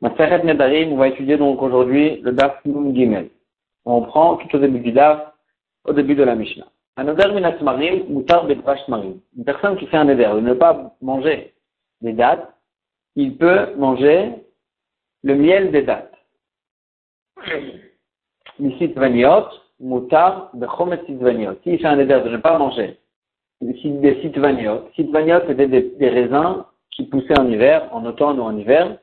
Maseret Nedarim, on va étudier donc aujourd'hui le Daf Nun Gimel. On prend tout au début du Daf, au début de la Mishnah. Un Marim, Mutar Betvash Marim. Une personne qui fait un Neder de ne pas manger des dates, il peut manger le miel des dates. Misit Vaniot, Mutar Bechomet Sitvaniot. S'il fait un Neder de ne pas manger des Sitvaniot, Sitvaniot c'était des, des raisins qui poussaient en hiver, en automne ou en hiver,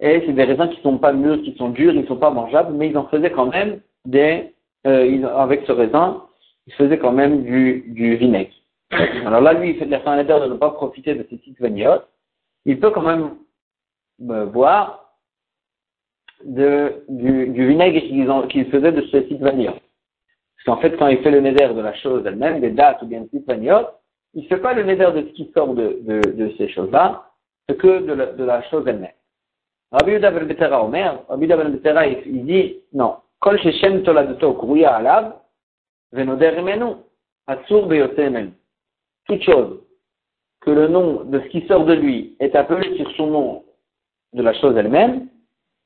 et c'est des raisins qui sont pas mûrs, qui sont durs, ils sont pas mangeables, mais ils en faisaient quand même des, euh, avec ce raisin, ils faisaient quand même du, du vinaigre. Alors là, lui, il fait de la fin de ne pas profiter de ces petites vanillottes. Il peut quand même euh, boire de, du, du vinaigre qu'il faisait de ces petites vanillottes. Parce qu'en fait, quand il fait le neder de la chose elle-même, des dates ou bien des petites vanillottes, il ne fait pas le neder de ce qui sort de, de, de ces choses-là, que de la, de la chose elle-même. Rabbi Yuda ben Betera Omer, Rabbi Yuda ben Betera, il dit, non, Kol. Toute chose que le nom de ce qui sort de lui est appelé sur son nom de la chose elle-même,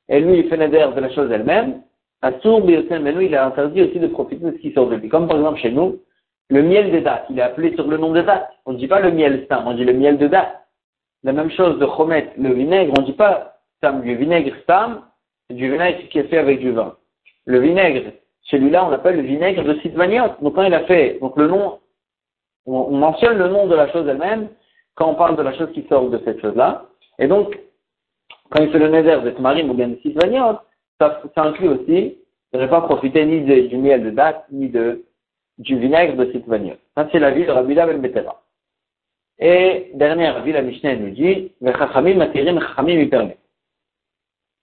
et lui il fait neder de la chose elle-même, Atsur Beyote Emenu, il a interdit aussi de profiter de ce qui sort de lui. Comme par exemple chez nous, le miel des dates, il est appelé sur le nom des dates. On ne dit pas le miel stam, on dit le miel de date. La même chose de Chomet, le vinaigre, on ne dit pas stam, du vinaigre stam, c'est du vinaigre qui est fait avec du vin. Le vinaigre, celui-là, on l'appelle le vinaigre de Sitvaniot. Donc quand il a fait, donc le nom, on, mentionne le nom de la chose elle-même quand on parle de la chose qui sort de cette chose-là. Et donc, quand il fait le neder de Tmarim ou bien de Sitvaniot, ça, inclut aussi de ne pas profiter ni du miel de date, ni de, du vinaigre de Sitvaniot. Ça, c'est la vie de Rabbi Ben Betera. Et dernière vie, la Mishnah nous dit, Vechachamim matirim, chachamim y permet.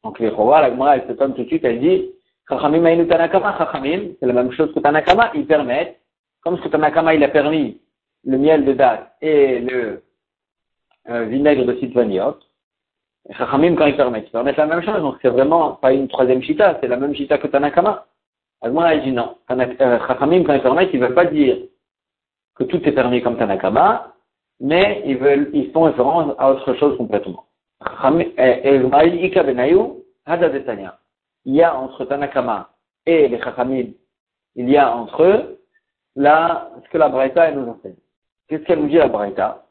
Donc les Chora, la Gemara, elle se tombe tout de suite, elle dit, Chachamim Tanakama, Chachamim, c'est la même chose que Tanakama, ils permettent, comme ce que Tanakama, il a permis le miel de date et le euh, vinaigre de Sitvaniot, Chachamim, quand ils permettent, ils permettent la même chose, donc c'est vraiment pas une troisième chita, c'est la même chita que Tanakama. La Gemara, elle dit non. Euh, Chachamim, quand ils permettent, ils ne veulent pas dire que tout est permis comme Tanakama, mais ils veulent, ils font référence à autre chose complètement. Il y a entre Tanakama et les Chachamim, il y a entre eux la, ce que la Braïta nous enseigne. Qu'est-ce qu'elle nous dit la Braïta?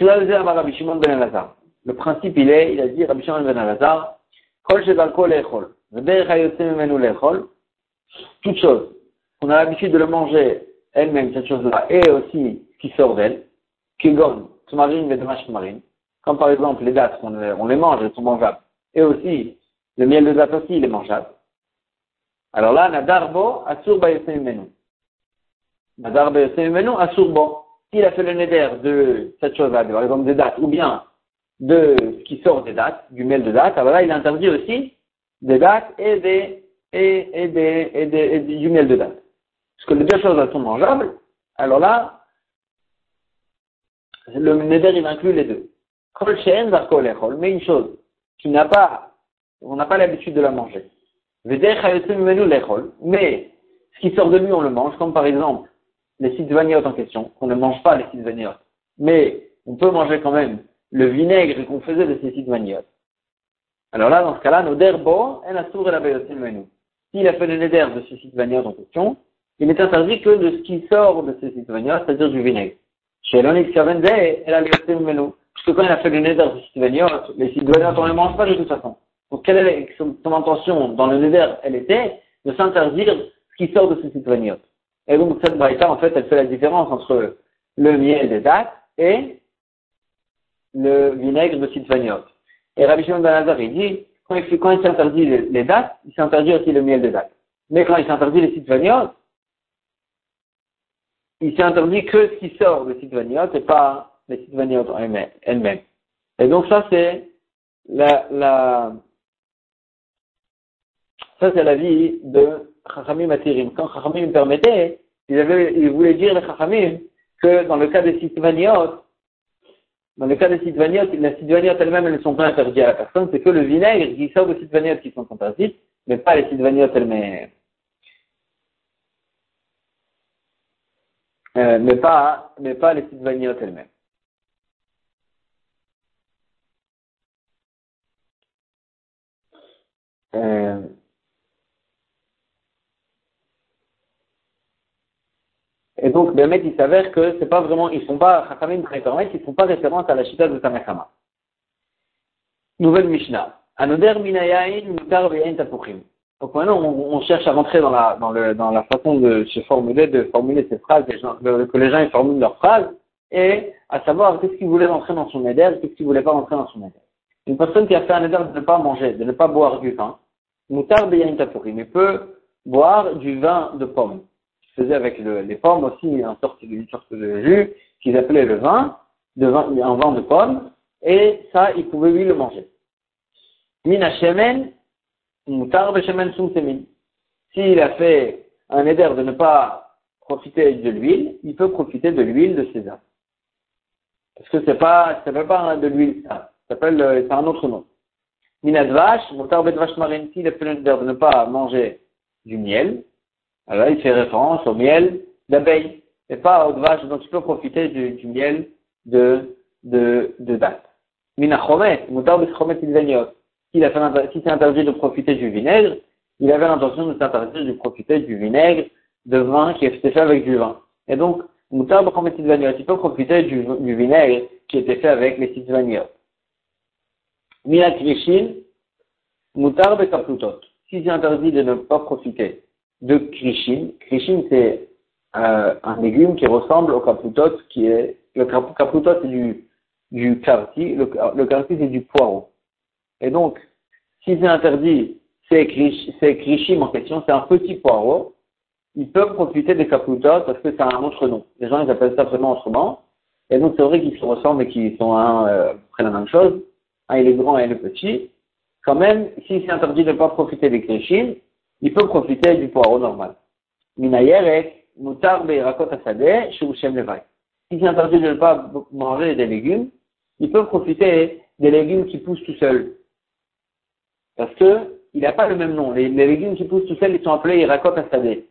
Le principe il est, il a dit Rabbi Shimon ben Elazar, toute chose, on a l'habitude de le manger elle-même, cette chose-là, et aussi ce qui sort d'elle, Kigon, Tmarin, Vedmash Marine, comme par exemple les dates, on, les mange, elles sont mangeables. Et aussi, le miel de date aussi, il est mangeable. Alors là, Nadarbo, Asur Bayosemenu. Nadar Bayosemenu, Asurbo. S'il a fait le neder de cette chose-là, par exemple des dates, ou bien de ce qui sort des dates, du miel de date, alors là, il interdit aussi des dates et des, et, et des, et des, et du miel de date. Parce que les deux choses, sont mangeables. Alors là, le neder, il inclut les deux. Mais une chose, qui n'a pas, on n'a pas l'habitude de la manger. Mais ce qui sort de lui, on le mange, comme par exemple les sitvaniot en question. On ne mange pas les sitvaniot. Mais on peut manger quand même le vinaigre qu'on faisait de ces sitvaniot. Alors là, dans ce cas-là, nos derbo, elle a la S'il a fait le neder de ces sitvaniot en question, il n'est interdit que de ce qui sort de ces sitvaniot, c'est-à-dire du vinaigre. Chez l'onique elle a menu. Parce que quand il a fait le neder de Sidvaniot, les Sidvaniot, on ne les mange pas de toute façon. Donc, quelle est son, intention dans le neder Elle était de s'interdire ce qui sort de ce Sidvaniot. Et donc, cette braïta, en fait, elle fait la différence entre le miel des dates et le vinaigre de Sidvaniot. Et Rabbi Shimon Ben Azar, il dit, quand il, il s'interdit les, dates, il s'interdit aussi le miel des dates. Mais quand il s'interdit les Sidvaniot, il s'est interdit que ce qui sort de Sitvaniot et pas les Sitvaniot elles-mêmes. Et donc ça c'est la, la, ça c'est la vie de Chachamim Atirim. Quand Chachamim permettait, il avait, il voulait dire les Chachamim que dans le cas des Sitvaniot, dans le cas des Sitvaniot, les Sitvaniot elles-mêmes, elles ne sont pas interdites à la personne, c'est que le vinaigre qui sort de Sitvaniot qui sont interdites, mais pas les Sitvaniot elles-mêmes. Euh, mais pas, mais pas les vanillottes elles-mêmes. euh, et donc, Bémet, il s'avère que c'est pas vraiment, ils sont pas, Chachamim ils font pas référence à la chita de Tamechama. Nouvelle Mishnah. Anoder minayain mutar ve'en tapuchim. Donc maintenant, on, cherche à rentrer dans la, dans, le, dans la façon de se formuler, de formuler ces phrases, que les gens formulent leurs phrases, et à savoir qu'est-ce qu'ils voulaient rentrer dans son éder, qu'est-ce qu'ils voulaient pas rentrer dans son éder. Une personne qui a fait un éder de ne pas manger, de ne pas boire du vin, mutar be'en tapuchim, il peut boire du vin de pomme. Il faisait avec les pommes aussi une sorte, une sorte de jus qu'ils appelaient le vin, un vin de pomme, et ça, il pouvait lui le manger. Mina shemen, mutar beshemen sumsemin. S'il a fait un éder de ne pas profiter de l'huile, il peut profiter de l'huile de sésame. Parce que c'est pas, ça s'appelle pas de l'huile, ça s'appelle, euh, c'est un autre nom. Mina vache, mutar vache marine, s'il a fait l'éder de ne pas manger du miel, alors il fait référence au miel d'abeille, et pas au vache, donc tu peux profiter du, miel de, de, de date. Mina chomet, mutar beschomet ilveniot s'il a fait, si c'est interdit de profiter du vinaigre, il avait l'intention de s'interdire de profiter du vinaigre de vin qui était fait avec du vin. Et donc, Moutar il peut profiter du, vinaigre qui était fait avec les titvaniot. Mina krishin, Moutar bekaplutot. Si c'est interdit de ne pas profiter de krishin, krishin c'est euh, un légume qui ressemble au kaplutot, qui est, le kaplutot c'est du, du karti, le, le karti c'est du poireau. Et donc, si c'est interdit, c'est krishim en question, c'est un petit poireau, ils peuvent profiter des kaputot parce que c'est un autre nom. Les gens, ils appellent ça vraiment autrement. Et donc, c'est vrai qu'ils se ressemblent et qu'ils sont un, euh, près la même chose. Un, il est grand et est petit. Quand même, si c'est interdit de ne pas profiter des krishim, il peut profiter du poireau normal. Minayerek, mutar beirakot asade, shurushem levai. Si c'est interdit de ne pas manger des légumes, ils peuvent profiter des légumes qui poussent tout seuls. Parce que il n'a pas le même nom. Les, légumes qui poussent tout seuls, ils sont appelés Irakot Asadeh.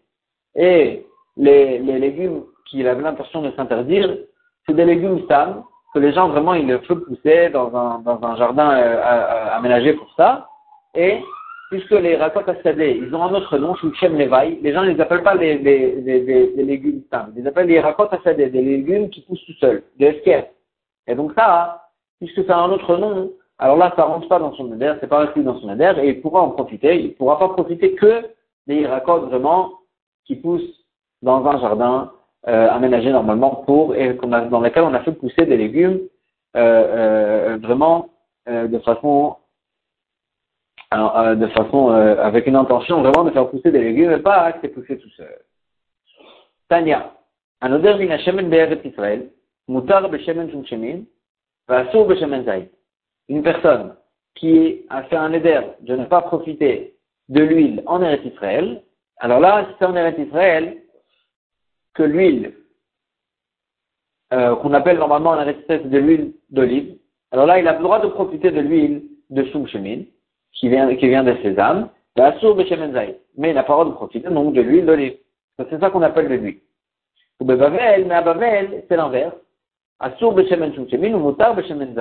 Et les, légumes qu'il avait l'intention de s'interdire, c'est des légumes stam que les gens vraiment ils le font pousser dans un, dans un jardin euh, aménagé pour ça. Et puisque les Rakot Asadeh, ils ont un autre nom, Shem Levaï, les gens ne les appellent pas les, les, les, légumes stam, ils les appellent les Rakot Asadeh, des légumes qui poussent tout seuls, des esquerres. Et donc ça, puisque ça a un autre nom, alors là, ça rentre pas dans son adhère, c'est pas inclus dans son adhère, et il pourra en profiter. Il pourra pas profiter que des iracotes vraiment qui poussent dans un jardin euh, aménagé normalement pour et dans lequel on a fait pousser des légumes euh, euh, vraiment de façon de façon avec une intention vraiment de faire pousser des légumes et pas que c'est poussé tout seul. Tania, un odeur min shemen Israël, mutar shemen shum shemin, va shemen zayit. Une personne qui a fait un éder de ne pas profiter de l'huile en Eretz Israël, alors là, c'est en Eretz Israël que l'huile, euh, qu'on appelle normalement en Eretz Israël de l'huile d'olive, alors là, il a le droit de profiter de l'huile de Soum qui vient, qui vient de sésame, mais il n'a pas le droit de profiter donc de l'huile d'olive. C'est ça qu'on appelle de l'huile. mais à Bavel, c'est l'inverse. Asur Beshemen ou Mutar Beshemen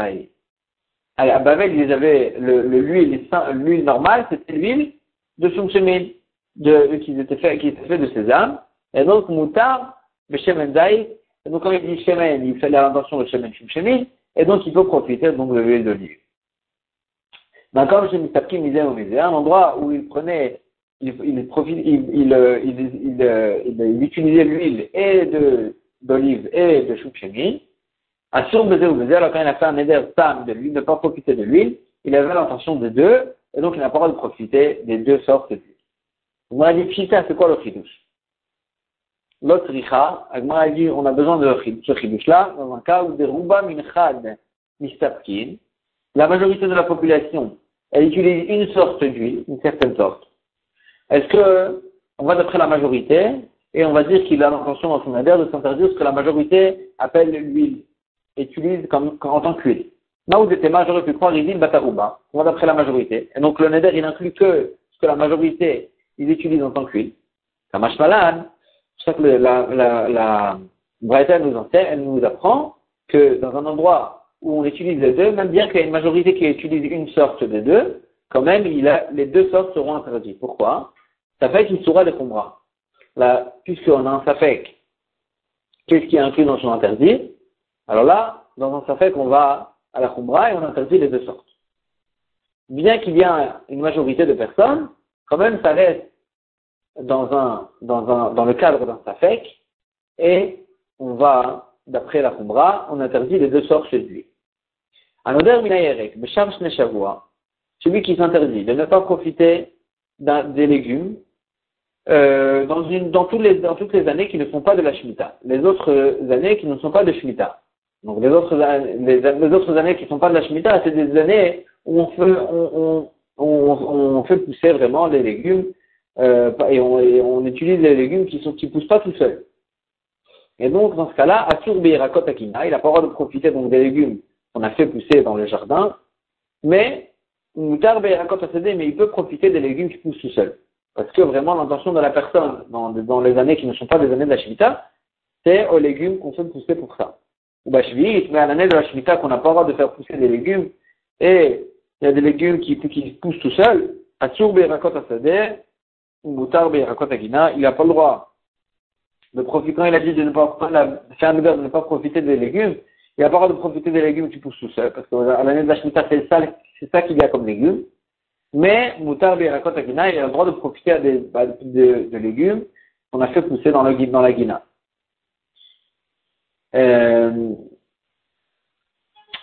à Bavel, ils avaient l'huile, l'huile normale, c'était l'huile de Shumshemin, de, qui était fait, qui était fait de sésame. Et donc, Moutar, le Shemen Zay, et donc quand il dit Shemen, il fait l'intention de Shemen Shumshemin, et donc il peut profiter donc de l'huile d'olive. Donc, comme chez Mistapkim disait au musée, un endroit où il prenait, il, il, profite, il, il, il, il, utilisait l'huile et d'olive et de Shumshemin, Assur baiser ou baiser, alors quand il a fait un éder tam de l'huile, ne pas profiter de l'huile, il avait l'intention de deux, et donc il n'a pas le droit de profiter des deux sortes d'huile. On a dit pshita, c'est quoi le chidouche? L'autre richa, Agmar a dit, on a besoin de ce chidouche-là, dans un cas où des rouba minchad mistapkin, la majorité de la population, elle utilise une sorte d'huile, une certaine sorte. Est-ce que, on va d'après la majorité, et on va dire qu'il a l'intention dans son adhère de s'interdire ce que la majorité appelle l'huile utilise comme, en tant qu'huile. Là où j'étais j'aurais pu croire Izil Batarouba, on va d'après la majorité. Et donc le Neder, il inclut que ce que la majorité, ils utilisent en tant qu'huile. Ça marche malade. C'est ça que la, la nous enseigne, elle nous apprend que dans un endroit où on utilise les deux, même bien qu'il y a une majorité qui utilise une sorte des deux, quand même, il a, les deux sortes seront interdits. Pourquoi? Safek, il sera de Khumra. Là, puisqu'on a un Safek, qu'est-ce qui est inclus dans son interdit? Alors là, dans un Safek, on va à la Khumra et on interdit les deux sortes. Bien qu'il y ait une majorité de personnes, quand même, ça reste dans un, dans un, dans le cadre d'un Safek, et on va, d'après la Khumra, on interdit les deux sortes chez lui. Anoder minayerek, besham shavua, celui qui s'interdit de ne pas profiter des légumes euh, dans, une, dans, tous les, dans toutes les années qui ne sont pas de la Shemitah. Les autres années qui ne sont pas de Shemitah. Donc les autres, les, autres années qui ne sont pas de la Shemitah, c'est des années où on fait, on, on, on, fait pousser vraiment les légumes euh, et, on, et, on, utilise les légumes qui ne qui poussent pas tout seuls. Et donc dans ce cas-là, Beirakot Akina, il n'a pas le droit de profiter donc des légumes qu'on a fait pousser dans le jardin, mais mais il peut profiter des légumes qui poussent tout seul. Parce que vraiment, l'intention de la personne, dans, dans, les années qui ne sont pas des années de la Shemitah, c'est aux légumes qu'on fait pousser pour ça. Ou bah, mais à l'année de la Shemitah, qu'on n'a pas le droit de faire pousser des légumes, et il y a des légumes qui, qui poussent tout seuls, Atsur Beirakot Asadeh, ou Moutar Beirakot Agina, il n'a pas le droit de profiter, quand il a dit de ne pas, faire de ne pas profiter des légumes, il n'a pas de profiter des légumes qui poussent tout seuls, parce qu'à l'année de la Shemitah, c'est ça, c'est ça qu'il y a comme légumes. Mais Moutar Birakot Agina, il a le droit de profiter des, bah, de, de, légumes qu'on a fait pousser dans, le, dans la Guina. Euh,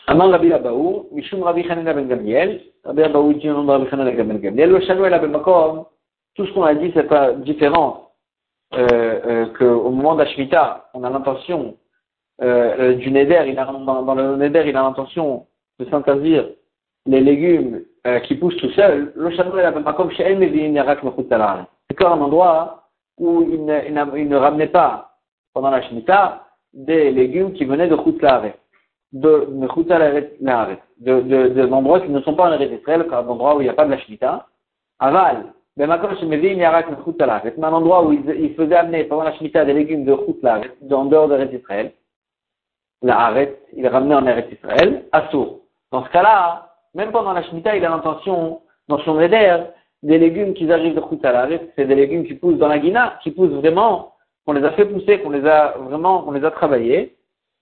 Rabbi Hanina ben Gamliel, Rabbi Abaou dit au nom de Rabbi Hanina ben Gamliel, le Shanou el Abemakom, tout ce qu'on a dit, c'est pas différent euh, euh, qu'au moment d'Ashmita, on a l'intention euh, euh, du Neder, dans, le Neder, il a l'intention de s'interdire les légumes euh, qui poussent tout seuls, le château est pas comme chez C'est un endroit où il ne, ramenait pas, pendant la Shemitah, des légumes qui venaient de Khoutlaret, de, de de, de, de, d'endroits qui ne sont pas en Eretz Israël, d'endroits où il n'y a pas de la Shemitah. Aval, mais un endroit où il, il faisait amener pendant la Shemitah des légumes de Khoutlaret, en dehors de Eretz Israël. La Haret, il ramenait en Eretz Israël, Assour. Dans ce cas-là, même pendant la Shemitah, il a l'intention, dans son éder, des légumes qui arrivent de Khoutalaret, c'est des légumes qui poussent dans la Guina, qui poussent vraiment, qu'on les a fait pousser, qu'on les a vraiment, on les a travaillés.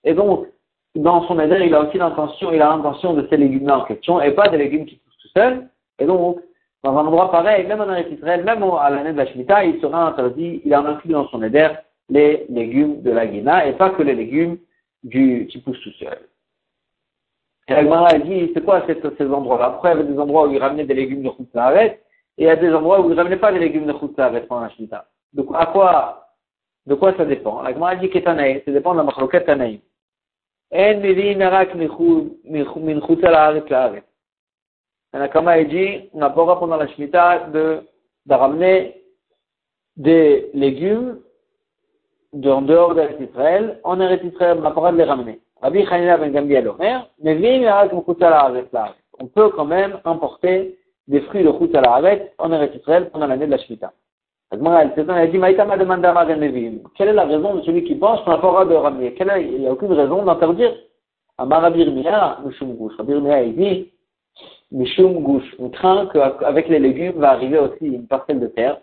Et donc, dans son éder, il a aussi l'intention, il a l'intention de ces légumes-là en question, et pas des légumes qui poussent tout seuls. Et donc, dans un endroit pareil, même en Israël, même à l'année de la Shemitah, il sera interdit, il a inclus dans son éder les légumes de la Guina, et pas que les légumes du, qui poussent tout seuls. Et la dit, c'est quoi ces endroits-là? Après, il y avait des endroits où ils ramenaient des légumes de Khoutsaret, et il y a des endroits où ils ne ramenaient pas des légumes de Khoutsaret pendant la Shmita. Donc, à quoi, de quoi ça dépend? La Gemara dit Ketanaï, ça dépend de la machloket Tanaï. En merak min. La Kama dit, on n'a pas le pendant la Shmita de, de ramener des légumes en dehors d'Israël, en Eretz Israël, on n'a pas droit de les ramener. Rabbi Chanina ben Gambiel Omer, on peut quand même importer des fruits de Chutz al en Eretz Israël pendant l'année de la Shemitah. Elle a dit, Quelle est la raison de celui qui pense qu'on n'a pas droit de ramener? Il n'y a aucune raison d'interdire. Amar Rabbi. Rabbi il dit, Mishum Gush. On craint qu'avec les légumes va arriver aussi une parcelle de terre.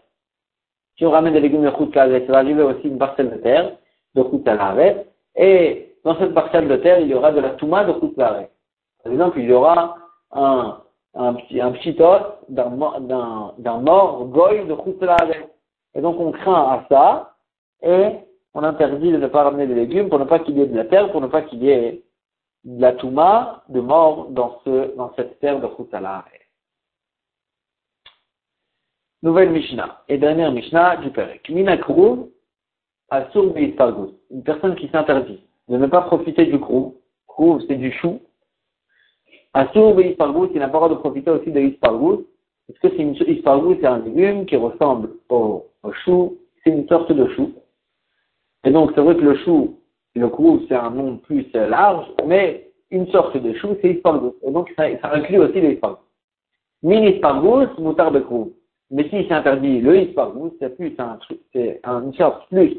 Si on ramène des légumes de al ça va arriver aussi une parcelle de terre de al Et dans cette parcelle de terre, il y aura de la touma de Koutlaré. Par exemple, il y aura un, petit, os d'un mort goy de Koutlaré. Et donc on craint à ça, et on interdit de ne pas ramener des légumes pour ne pas qu'il y ait de la terre, pour ne pas qu'il y ait la touma de mort dans, ce, dans cette terre de Koutlaré. Nouvelle Mishnah. Et dernière Mishnah du Perek. Minakru, Asur Une personne qui s'interdit de ne pas profiter du crou. Crou, c'est du chou. Assour et ispargous, il n'a pas le droit de profiter aussi de ispargous. Parce que c'est c'est un légume qui ressemble au, chou, c'est une sorte de chou. Et donc, c'est vrai que le chou, le crou, c'est un nom plus large, mais une sorte de chou, c'est ispargous. Et donc, ça, inclut aussi les ispargous. Min ispargous, moutarde de crou. Mais si c'est interdit le ispargous, c'est plus un, c'est une sorte plus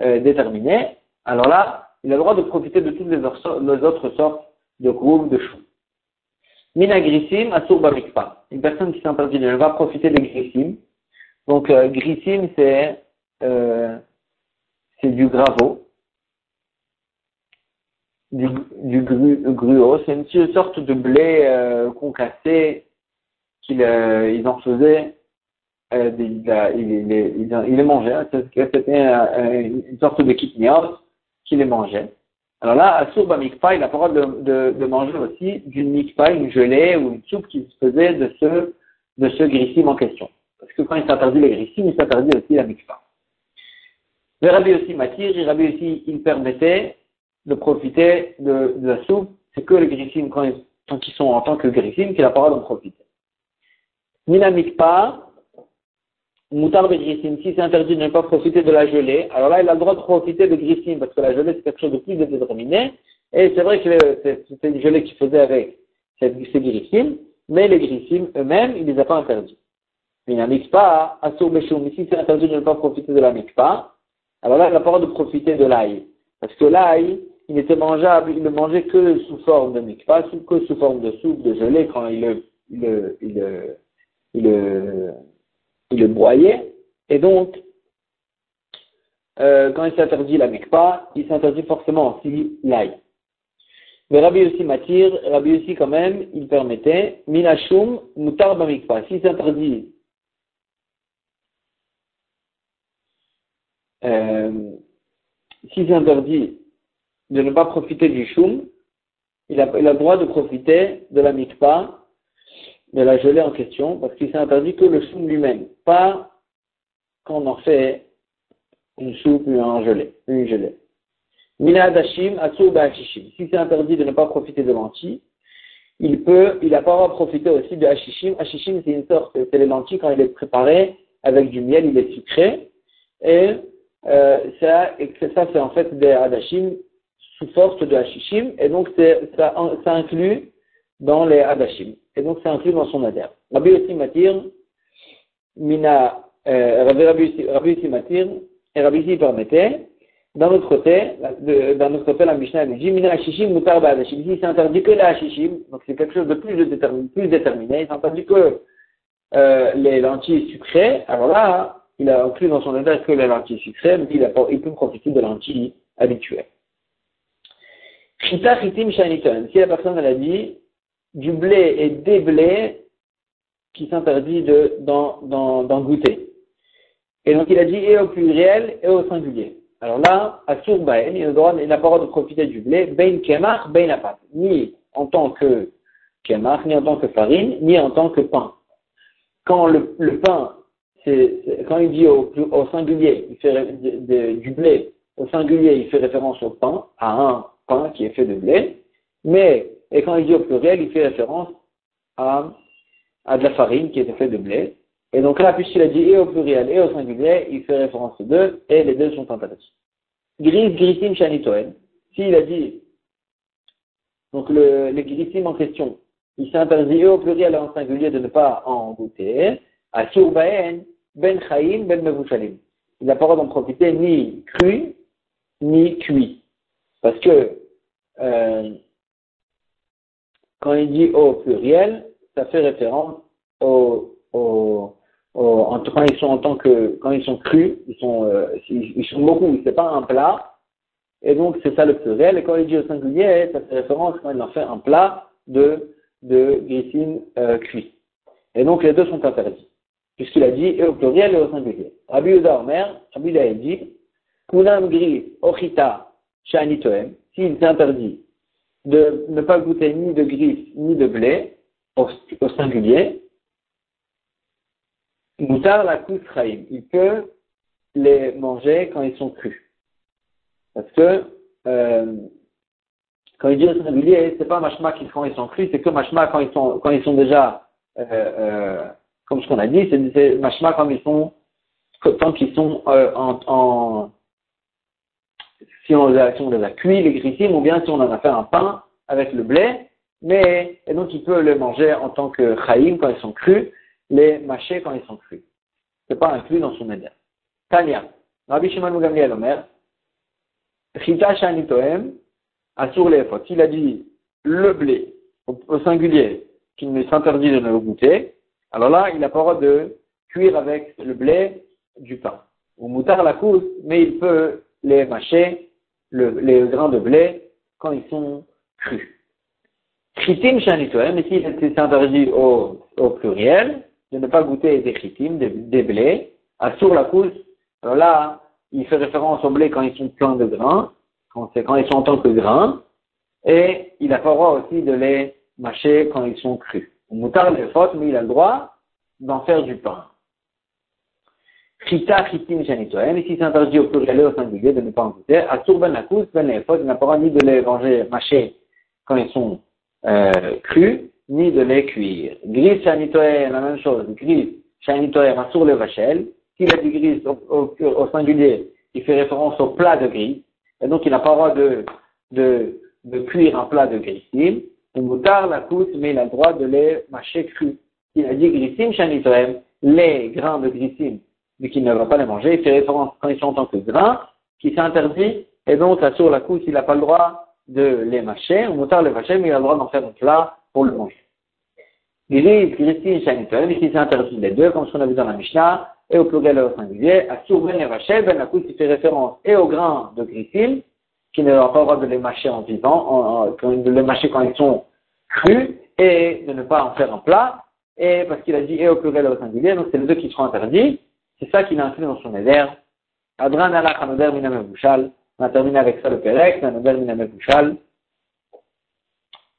euh, déterminée, alors là, il a le droit de profiter de toutes les autres sortes de groupes de choux. Mina grissim asur bamikpa. Une personne qui de ne pas profiter des grissim. Donc, euh, grissim, c'est, euh, c'est du graveau. Du, du gruau. C'est une sorte de blé, euh, concassé qu'ils, euh, ils en faisaient euh, il, il, il, il, les mangeait. Hein. C'était une sorte de kitnios qui les mangeait. Alors là, à Sourba Mikpa, il a le droit de, de, de, manger aussi d'une mikpa, une gelée ou une soupe qui se faisait de ce, de ce grissime en question. Parce que quand il s'interdit les grissimes, il s'interdit aussi la mikpa. Le rabbi aussi m'attire, le rabbi aussi, il permettait de profiter de, la soupe. C'est que les grissimes, quand ils, sont en tant que grissimes, qu'il a le droit d'en profiter. Mina mikpa, Moutar de si c'est interdit de ne pas profiter de la gelée, alors là, il a le droit de profiter de grissim, parce que la gelée, c'est quelque chose de plus déterminé, et c'est vrai que c'était une gelée qu'il faisait avec ces grissim, mais les grissim eux-mêmes, il ne les a pas interdits. Mais la mikpa, assour si c'est interdit de ne pas profiter de la mikpa, alors là, il a le droit de profiter de l'ail. Parce que l'ail, il était mangeable, il ne mangeait que sous forme de mikpa, que sous forme de soupe, de gelée, quand il le, il il il le broyait, et donc, euh, quand il s'interdit la mikpa, il s'interdit forcément aussi l'ail. Mais Rabbi aussi m'attire, Rabbi aussi quand même, il permettait, minashum mutar mikpa. S'il s'interdit, euh, s'il s'interdit de ne pas profiter du shum, il a, le droit de profiter de la mikpa de la gelée en question, parce qu'il s'est interdit que le soum lui-même, pas quand on en fait une soupe ou un gelée, une gelée. Mina Adashim. Si c'est interdit de ne pas profiter de lentilles, il peut, il a pas à profiter aussi de Hashishim. Hashishim, c'est une sorte, c'est les lentilles quand il est préparé avec du miel, il est sucré. Et, euh, ça, c'est en fait des Adashim sous force de Hashishim. Et donc, ça, ça inclut dans les Hadashim. Et donc, c'est inclus dans son adhère. Rabbi Yossi Matir, Mina, euh, Rabbi Yossi et Rabbi Yossi permettait, d'un autre côté, d'un autre côté, la Mishnah dit, Mina Hashishim Mutar Hadashim. Ici, c'est interdit que les Hashishim, donc c'est quelque chose de plus, déterminé, plus déterminé. Il interdit que euh, les lentilles sucrées. Alors là, il a inclus dans son adhère que les lentilles sucrées, mais il, a, il peut profiter de lentilles habituelles. Chita Chitim Shaniton. Si la personne, elle a dit, du blé et des blés qui s'interdit de, d'en, goûter. Et donc il a dit et au pluriel et au singulier. Alors là, à Surbaen, il n'a pas le droit de profiter du blé, ben kemach, ben apat, ni en tant que kemach, ni en tant que farine, ni en tant que pain. Quand le, le pain, c'est, quand il dit au, au singulier, du blé, au singulier, il fait référence au pain, à un qui est fait de blé, mais et quand il dit au pluriel, il fait référence à, de la farine qui était faite de blé. Et donc là, puisqu'il a dit et au pluriel et au singulier, il fait référence aux deux, et les deux sont interdits. Gris, grisim, chanitoen. S'il a dit, donc le, le en question, il s'est interdit et au pluriel et au singulier de ne pas en goûter, à ben chaim, ben mevushalim. Il n'a pas le droit d'en profiter ni cru, ni cuit. Parce que, euh, quand il dit au pluriel, ça fait référence au, au quand ils sont en tant que, quand ils sont crus, ils sont, euh, ils, sont beaucoup, c'est pas un plat, et donc c'est ça le pluriel, et quand il dit au singulier, ça fait référence quand il en fait un plat de, de glycine euh. Et donc les deux sont interdits, puisqu'il a dit au pluriel et au singulier. Rabbi Uda Omer, Rabbi a dit, Kunam gri ochita shani toem, s'il s'interdit de ne pas goûter ni de griffe ni de blé au, singulier. Moutar la raïm. Il peut les manger quand ils sont crus. Parce que euh, quand il dit au singulier, c'est pas machma quand ils sont crus, c'est que machma quand ils sont quand ils sont déjà euh, euh, comme ce qu'on a dit, c'est machma quand ils sont tant qu'ils sont en si on, les a, a cuits, les grissimes, ou bien si on en a fait un pain avec le blé, mais, et donc il peut les manger en tant que chaïm quand ils sont crus, les mâcher quand ils sont crus. C'est pas inclus dans son éder. Tania, Rabbi Shimon Gamliel Omer, Chita Shanitoem, Asur Lefot. Il a dit le blé, au, singulier, qu'il ne s'interdit de ne le goûter, alors là, il n'a pas le droit de cuire avec le blé du pain. Ou moutar la couche, mais il peut les mâcher, les grains de blé, quand ils sont crus. Chitim shanitoem, mais s'il est interdit au, au pluriel, de ne pas goûter des chitim, des, des blés, à sur la couche, alors là, il fait référence au blé quand ils sont pleins de grains, quand, quand ils sont en tant que grains, et il a pas le droit aussi de les mâcher quand ils sont crus. Moutar les fautes, mais il a le droit d'en faire du pain. Chita, chitim, shanitoem, ici c'est interdit au pluriel au singulier de ne pas en goûter. Asur ben akous, ben fautes, il n'a pas ni de les manger, mâcher quand ils sont euh, crus, ni de les cuire. Gris, shanitoem, la même chose. Gris, shanitoem, asur le vachel. S'il a du gris au, au, au, singulier, il fait référence au plat de gris. Et donc il n'a pas le droit de, de, de cuire un plat de grissim. Ou moutard la coûte, mais il a le droit de les mâcher crus. Il a dit grissim, shanitoem, les grains de grissim vu qu'il ne va pas les manger, il fait référence quand ils sont en tant que grains, qui s'interdit, et donc sur la couche, il n'a pas le droit de les mâcher, ou motard le mâcher, mais il a le droit d'en faire un plat pour le manger. Gris, grisine, shaniton, ici c'est interdit les deux, comme ce qu'on a vu dans la Mishnah, et au pluriel et au singulier, à ben et vaché, ben la couche, il fait référence et aux grains de grisine, qui ne pas le droit de les mâcher en vivant, de les mâcher quand ils sont crus, et de ne pas en faire un plat, et parce qu'il a dit et au pluriel et au singulier, donc c'est les deux qui seront interdits, c'est ça qu'il a inclus dans son éder. Adran alach anoder miname bouchal. On a terminé avec ça le Pérec, anoder miname bouchal.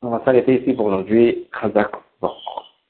On va s'arrêter ici pour aujourd'hui. Chazak.